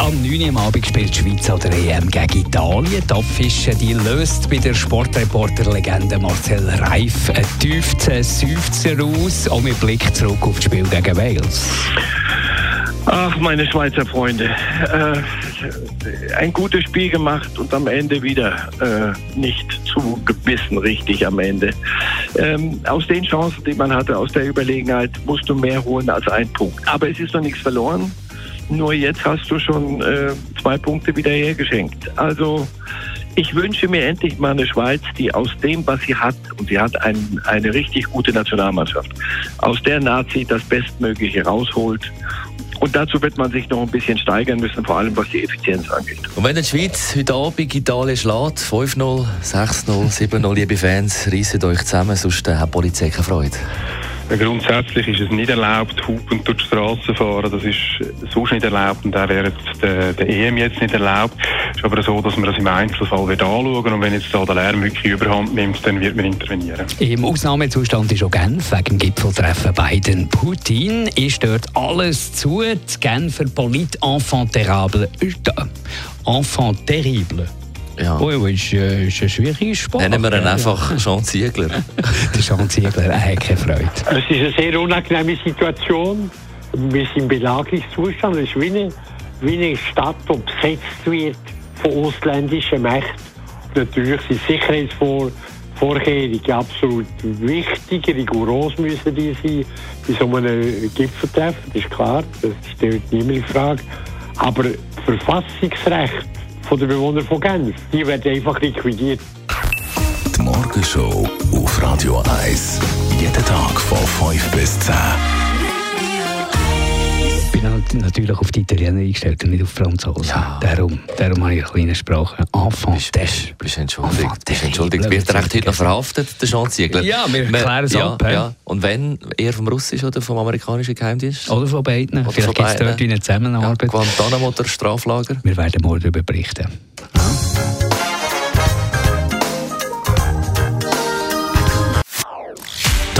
am 9. Uhr Abend spielt die Schweiz an der EM gegen Italien. Die Abfische die löst bei der Sportreporter-Legende Marcel Reif ein tiefsten Seufzer aus. Auch mit Blick zurück auf das Spiel gegen Wales. Ach, meine Schweizer Freunde. Äh, ein gutes Spiel gemacht und am Ende wieder äh, nicht zu gebissen, richtig am Ende. Ähm, aus den Chancen, die man hatte, aus der Überlegenheit, musst du mehr holen als ein Punkt. Aber es ist noch nichts verloren. Nur jetzt hast du schon äh, zwei Punkte wieder hergeschenkt. Also ich wünsche mir endlich mal eine Schweiz, die aus dem, was sie hat, und sie hat ein, eine richtig gute Nationalmannschaft, aus der Nazi das Bestmögliche rausholt und dazu wird man sich noch ein bisschen steigern müssen, vor allem was die Effizienz angeht. Und wenn die Schweiz heute Abend Italien schlägt, 5-0, 6-0, 7-0, liebe Fans, reissen euch zusammen, sonst hat die Polizei keine Freude. Grundsätzlich ist es nicht erlaubt, Hupen durch die Straße fahren. Das ist sonst nicht erlaubt und auch während der, der EM jetzt nicht erlaubt. Es ist aber so, dass man das im Einzelfall wird anschauen und wenn jetzt da der Lärm wirklich überhand nimmt, dann wird man intervenieren. Im Ausnahmezustand ist auch Genf wegen dem Gipfeltreffen Biden-Putin. Ist dort alles zu. Die Genfer Polit Enfant Terrible. Enfant Terrible. Ja. Oh, ist, äh, ist ein schwieriger Sport. Nennen wir ihn einfach Jean Ziegler. Der Jean Ziegler er hat keine Freude. Es ist eine sehr unangenehme Situation. Wir sind im Belagerungszustand. Es ist wie eine, wie eine Stadt, die besetzt wird von ausländischen Mächten. Natürlich sind Sicherheitsvorkehrungen absolut wichtig, rigoros müssen die sein bei so einem Gipfeltreffen, das ist klar, das stellt niemand in Frage. Aber Verfassungsrecht von den Bewohnern von Genf. Die werden einfach liquidiert. Die Morgenshow auf Radio 1. Jeden Tag von 5 bis 10. Natürlich auf die Italiener eingestellt und nicht auf Franzosen. Ja. Darum, darum habe ich eine kleine Sprache. Enfant Bist, entschuldigt. Bist entschuldigt. Wird er echt heute noch verhaftet, der Jean Ziegler? Ja, wir klären es ja, ab? Ja. Und wenn? Eher vom russischen oder vom amerikanischen Geheimdienst? Oder von beiden. Oder Vielleicht gibt es dort eine Ja, Zusammenarbeit. Guantanamo oder Straflager? wir werden morgen darüber berichten.